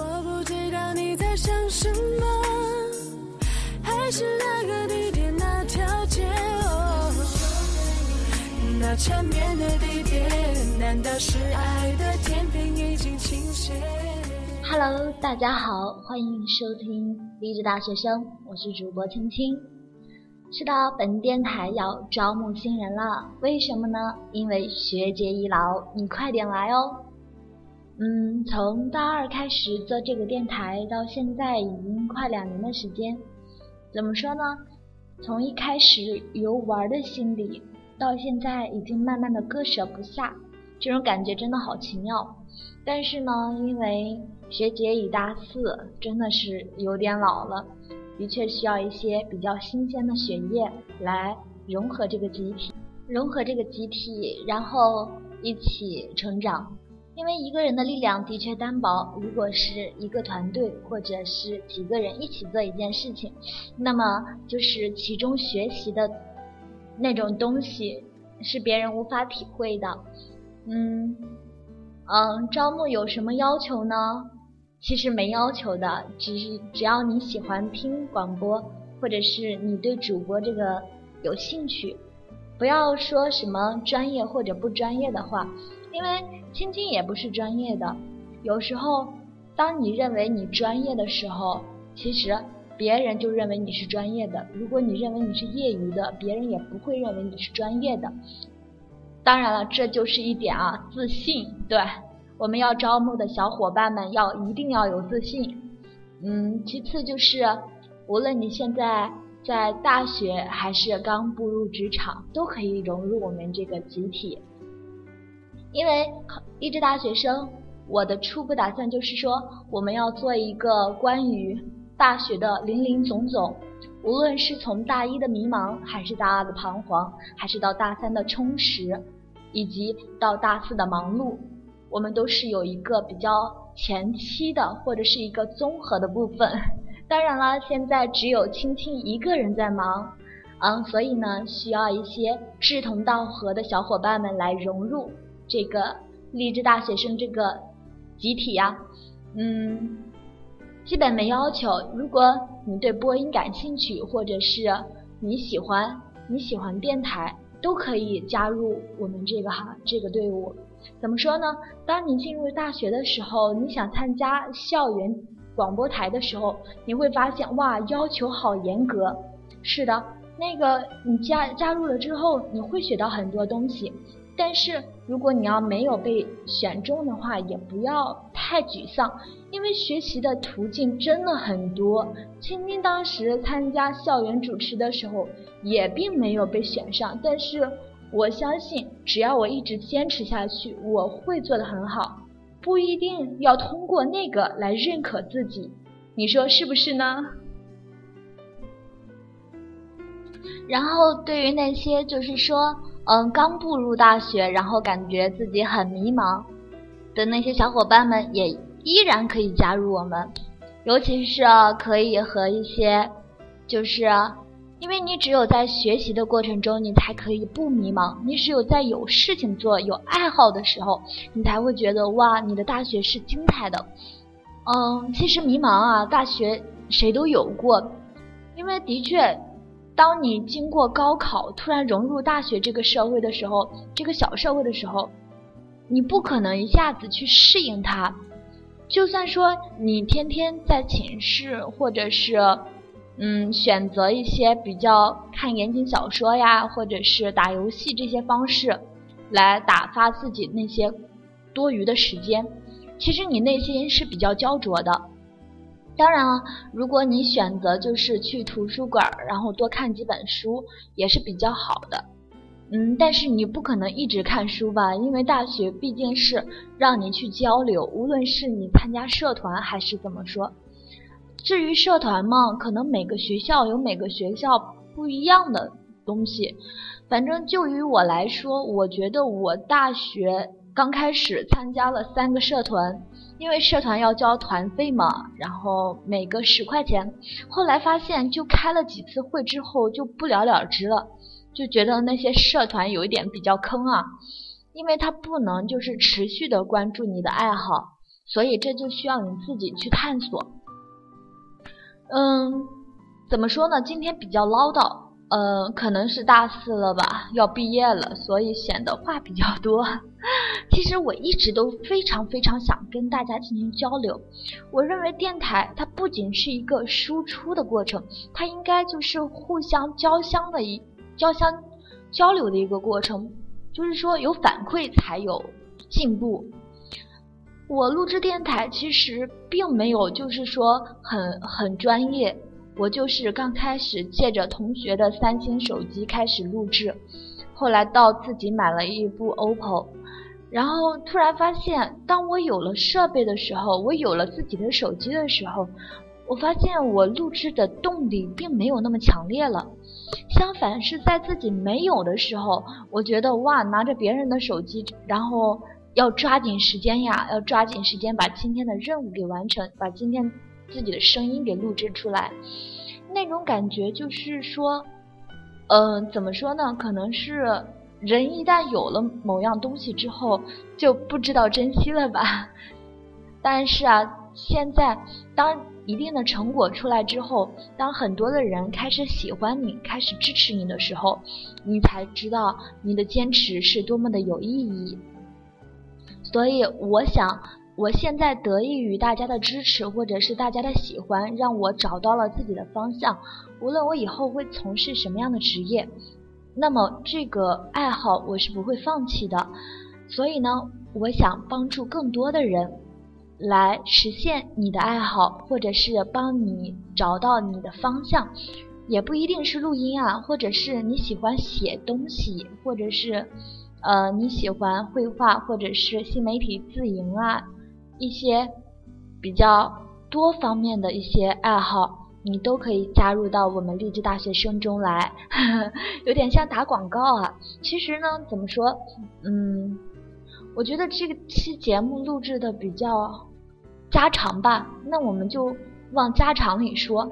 我不知道你在想什么，还是那个地铁那条街哦，那缠绵的地铁，难道是爱的天平已经倾斜？Hello，大家好，欢迎收听励志大学生，我是主播青青。是的，本电台要招募新人了，为什么呢？因为学姐已老，你快点来哦。嗯，从大二开始做这个电台到现在已经快两年的时间，怎么说呢？从一开始游玩的心理，到现在已经慢慢的割舍不下，这种感觉真的好奇妙。但是呢，因为学姐已大四，真的是有点老了，的确需要一些比较新鲜的血液来融合这个集体，融合这个集体，然后一起成长。因为一个人的力量的确单薄，如果是一个团队或者是几个人一起做一件事情，那么就是其中学习的那种东西是别人无法体会的。嗯嗯，招募有什么要求呢？其实没要求的，只是只要你喜欢听广播，或者是你对主播这个有兴趣，不要说什么专业或者不专业的话。因为青青也不是专业的，有时候当你认为你专业的时候，其实别人就认为你是专业的。如果你认为你是业余的，别人也不会认为你是专业的。当然了，这就是一点啊，自信。对，我们要招募的小伙伴们要一定要有自信。嗯，其次就是，无论你现在在大学还是刚步入职场，都可以融入我们这个集体。因为励志大学生，我的初步打算就是说，我们要做一个关于大学的林林总总，无论是从大一的迷茫，还是大二的彷徨，还是到大三的充实，以及到大四的忙碌，我们都是有一个比较前期的，或者是一个综合的部分。当然了，现在只有青青一个人在忙，嗯，所以呢，需要一些志同道合的小伙伴们来融入。这个励志大学生这个集体呀，嗯，基本没要求。如果你对播音感兴趣，或者是你喜欢你喜欢电台，都可以加入我们这个哈这个队伍。怎么说呢？当你进入大学的时候，你想参加校园广播台的时候，你会发现哇，要求好严格。是的，那个你加加入了之后，你会学到很多东西。但是如果你要没有被选中的话，也不要太沮丧，因为学习的途径真的很多。青青当时参加校园主持的时候，也并没有被选上，但是我相信，只要我一直坚持下去，我会做得很好。不一定要通过那个来认可自己，你说是不是呢？然后对于那些就是说。嗯，刚步入大学，然后感觉自己很迷茫的那些小伙伴们，也依然可以加入我们。尤其是可以和一些，就是因为你只有在学习的过程中，你才可以不迷茫。你只有在有事情做、有爱好的时候，你才会觉得哇，你的大学是精彩的。嗯，其实迷茫啊，大学谁都有过，因为的确。当你经过高考，突然融入大学这个社会的时候，这个小社会的时候，你不可能一下子去适应它。就算说你天天在寝室，或者是嗯选择一些比较看言情小说呀，或者是打游戏这些方式，来打发自己那些多余的时间，其实你内心是比较焦灼的。当然了，如果你选择就是去图书馆，然后多看几本书，也是比较好的。嗯，但是你不可能一直看书吧？因为大学毕竟是让你去交流，无论是你参加社团还是怎么说。至于社团嘛，可能每个学校有每个学校不一样的东西。反正就于我来说，我觉得我大学刚开始参加了三个社团。因为社团要交团费嘛，然后每个十块钱。后来发现，就开了几次会之后就不了了之了，就觉得那些社团有一点比较坑啊，因为他不能就是持续的关注你的爱好，所以这就需要你自己去探索。嗯，怎么说呢？今天比较唠叨。呃，可能是大四了吧，要毕业了，所以显得话比较多。其实我一直都非常非常想跟大家进行交流。我认为电台它不仅是一个输出的过程，它应该就是互相交相的一交相交流的一个过程。就是说有反馈才有进步。我录制电台其实并没有就是说很很专业。我就是刚开始借着同学的三星手机开始录制，后来到自己买了一部 OPPO，然后突然发现，当我有了设备的时候，我有了自己的手机的时候，我发现我录制的动力并没有那么强烈了。相反，是在自己没有的时候，我觉得哇，拿着别人的手机，然后要抓紧时间呀，要抓紧时间把今天的任务给完成，把今天。自己的声音给录制出来，那种感觉就是说，嗯，怎么说呢？可能是人一旦有了某样东西之后，就不知道珍惜了吧。但是啊，现在当一定的成果出来之后，当很多的人开始喜欢你，开始支持你的时候，你才知道你的坚持是多么的有意义。所以，我想。我现在得益于大家的支持，或者是大家的喜欢，让我找到了自己的方向。无论我以后会从事什么样的职业，那么这个爱好我是不会放弃的。所以呢，我想帮助更多的人来实现你的爱好，或者是帮你找到你的方向。也不一定是录音啊，或者是你喜欢写东西，或者是呃你喜欢绘画，或者是新媒体自营啊。一些比较多方面的一些爱好，你都可以加入到我们励志大学生中来，有点像打广告啊。其实呢，怎么说，嗯，我觉得这个期节目录制的比较家常吧，那我们就往家常里说。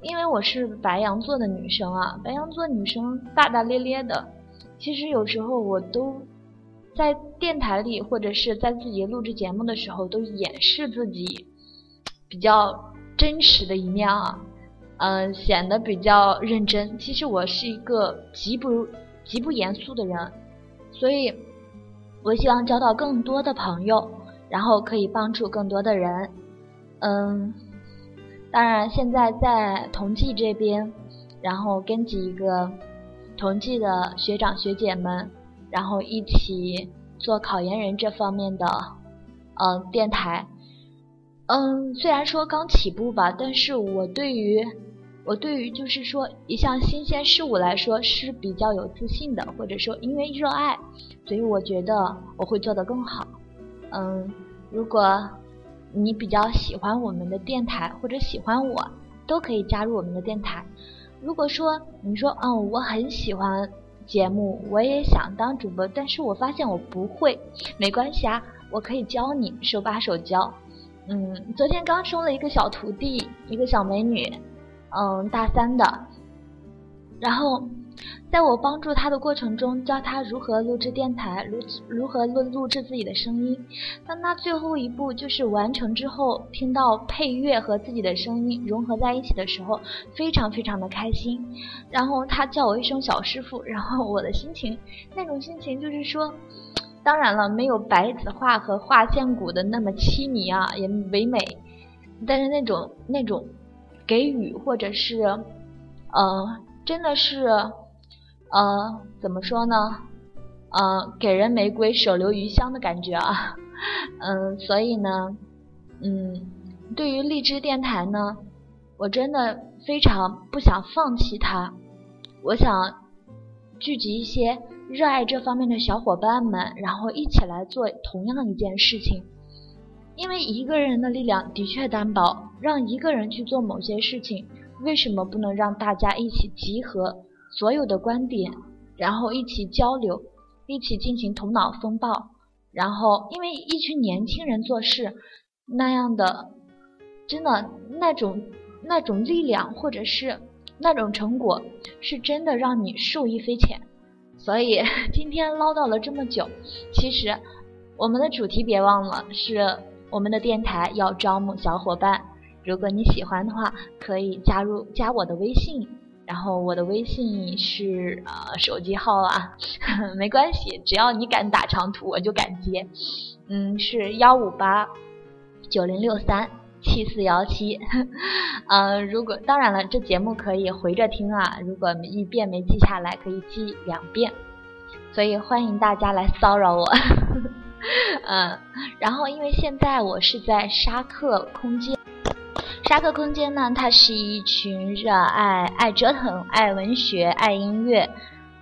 因为我是白羊座的女生啊，白羊座女生大大咧咧的，其实有时候我都。在电台里或者是在自己录制节目的时候，都掩饰自己比较真实的一面啊，嗯，显得比较认真。其实我是一个极不极不严肃的人，所以我希望交到更多的朋友，然后可以帮助更多的人。嗯，当然现在在同济这边，然后跟几个同济的学长学姐们。然后一起做考研人这方面的，嗯，电台，嗯，虽然说刚起步吧，但是我对于我对于就是说一项新鲜事物来说是比较有自信的，或者说因为热爱，所以我觉得我会做得更好。嗯，如果你比较喜欢我们的电台或者喜欢我，都可以加入我们的电台。如果说你说，嗯，我很喜欢。节目我也想当主播，但是我发现我不会，没关系啊，我可以教你，手把手教。嗯，昨天刚收了一个小徒弟，一个小美女，嗯，大三的，然后。在我帮助他的过程中，教他如何录制电台，如如何录录制自己的声音。当他最后一步就是完成之后，听到配乐和自己的声音融合在一起的时候，非常非常的开心。然后他叫我一声小师傅，然后我的心情，那种心情就是说，当然了，没有白子画和画线骨的那么凄迷啊，也唯美，但是那种那种给予或者是，呃，真的是。呃，怎么说呢？呃，给人玫瑰，手留余香的感觉啊。嗯，所以呢，嗯，对于荔枝电台呢，我真的非常不想放弃它。我想聚集一些热爱这方面的小伙伴们，然后一起来做同样一件事情。因为一个人的力量的确单薄，让一个人去做某些事情，为什么不能让大家一起集合？所有的观点，然后一起交流，一起进行头脑风暴，然后因为一群年轻人做事那样的，真的那种那种力量或者是那种成果，是真的让你受益匪浅。所以 今天唠叨了这么久，其实我们的主题别忘了，是我们的电台要招募小伙伴，如果你喜欢的话，可以加入加我的微信，然后我的微信是呃手机号啊，没关系，只要你敢打长途，我就敢接。嗯，是幺五八九零六三七四幺七。嗯，如果当然了，这节目可以回着听啊，如果一遍没记下来，可以记两遍。所以欢迎大家来骚扰我。嗯，然后因为现在我是在沙克空间，沙克空间呢，它是一群热爱爱折腾、爱文学、爱音乐、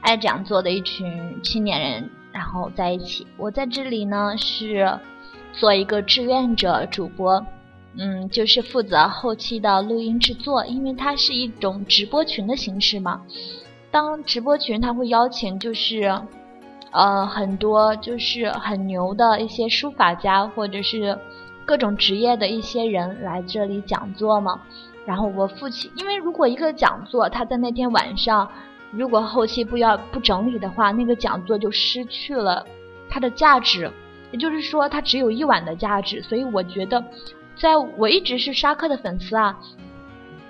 爱讲座的一群青年人，然后在一起。我在这里呢是做一个志愿者主播，嗯，就是负责后期的录音制作，因为它是一种直播群的形式嘛。当直播群，他会邀请就是。呃，很多就是很牛的一些书法家，或者是各种职业的一些人来这里讲座嘛。然后我父亲，因为如果一个讲座他在那天晚上，如果后期不要不整理的话，那个讲座就失去了它的价值，也就是说它只有一晚的价值。所以我觉得，在我一直是沙克的粉丝啊，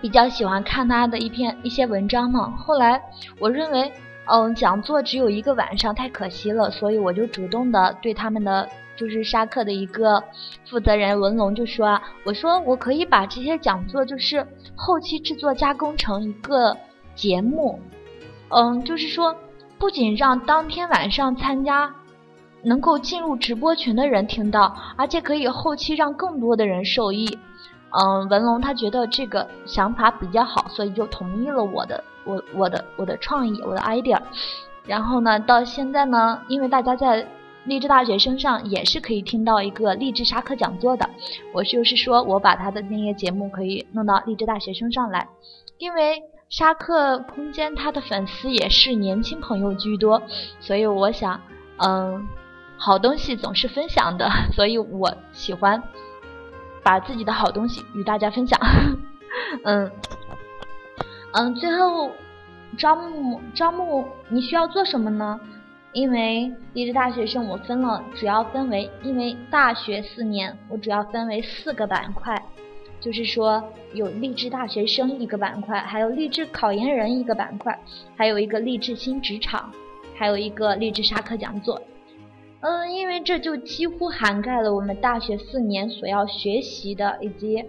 比较喜欢看他的一篇一些文章嘛。后来我认为。嗯，讲座只有一个晚上，太可惜了，所以我就主动的对他们的就是沙克的一个负责人文龙就说：“我说我可以把这些讲座就是后期制作加工成一个节目，嗯，就是说不仅让当天晚上参加能够进入直播群的人听到，而且可以后期让更多的人受益。”嗯，文龙他觉得这个想法比较好，所以就同意了我的。我我的我的创意，我的 idea，然后呢，到现在呢，因为大家在励志大学生上也是可以听到一个励志沙克讲座的，我就是说我把他的那些节目可以弄到励志大学生上来，因为沙克空间他的粉丝也是年轻朋友居多，所以我想，嗯，好东西总是分享的，所以我喜欢把自己的好东西与大家分享，嗯。嗯，最后招募招募你需要做什么呢？因为励志大学生我分了，主要分为因为大学四年，我主要分为四个板块，就是说有励志大学生一个板块，还有励志考研人一个板块，还有一个励志新职场，还有一个励志沙课讲座。嗯，因为这就几乎涵盖了我们大学四年所要学习的以及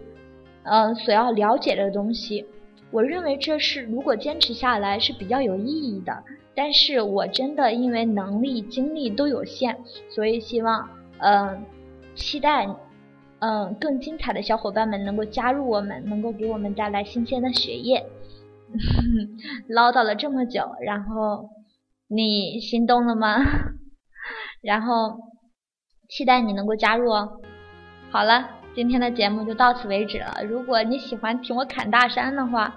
嗯所要了解的东西。我认为这是如果坚持下来是比较有意义的，但是我真的因为能力精力都有限，所以希望嗯期待嗯更精彩的小伙伴们能够加入我们，能够给我们带来新鲜的血液。唠叨了这么久，然后你心动了吗？然后期待你能够加入哦。好了，今天的节目就到此为止了。如果你喜欢听我侃大山的话，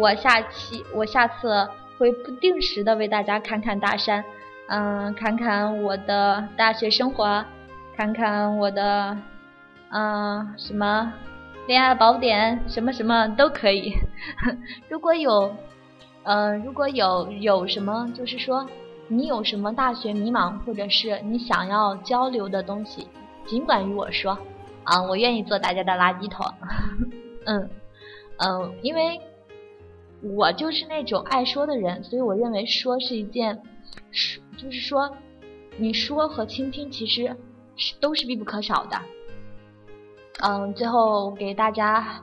我下期我下次会不定时的为大家看看大山，嗯，看看我的大学生活，看看我的，嗯，什么恋爱宝典，什么什么都可以。如果有，嗯，如果有有什么，就是说你有什么大学迷茫，或者是你想要交流的东西，尽管与我说，啊，我愿意做大家的垃圾桶。嗯嗯，因为。我就是那种爱说的人，所以我认为说是一件，说就是说，你说和倾听其实是都是必不可少的。嗯，最后给大家，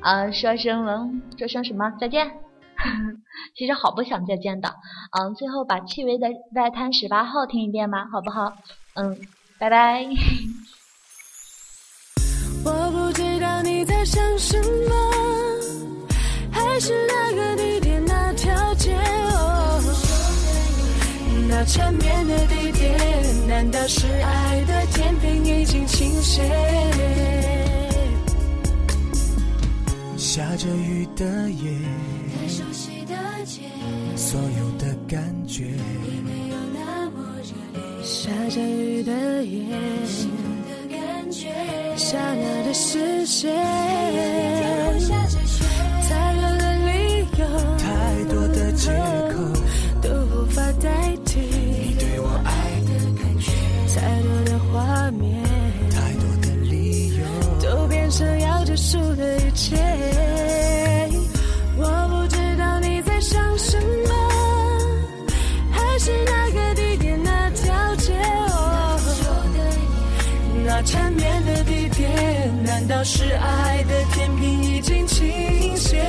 嗯，说声了说声什么再见？其实好不想再见的。嗯，最后把《戚薇的外滩十八号》听一遍吧，好不好？嗯，拜拜。我不知道你在想什么。还是那个地点那条街哦，那缠绵的地点，难道是爱的天平已经倾斜？下着雨的夜，太熟悉的街，所有的感觉已没有那么热烈。下着雨的夜，心动的感觉，刹那的视线，是那个地点那条街，那缠绵的地点，难道是爱的天平已经倾斜？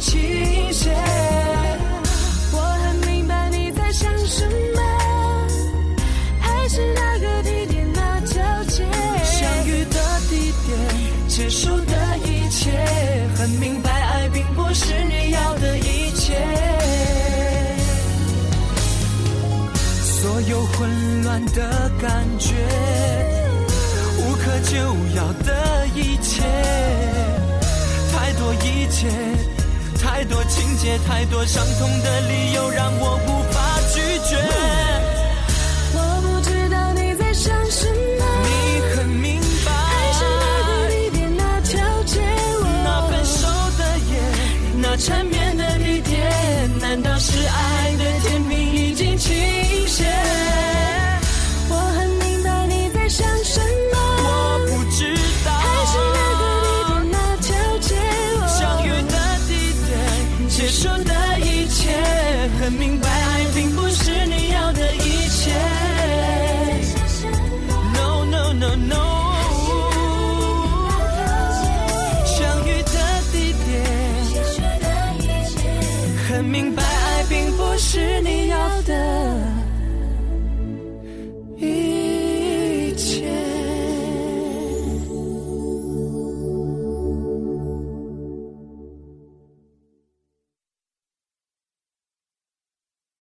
倾斜？我很明白你在想什么，还是那个地点那条街，相遇的地点，结束的一切，很明白爱并不是你要的一切。所有混乱的感觉，无可救药情节，太多伤痛的理由，让我无法拒绝。结束的一切很明白爱并不是你要的一切。No no no no 相遇的地点结束的一切很明白爱并不是你要的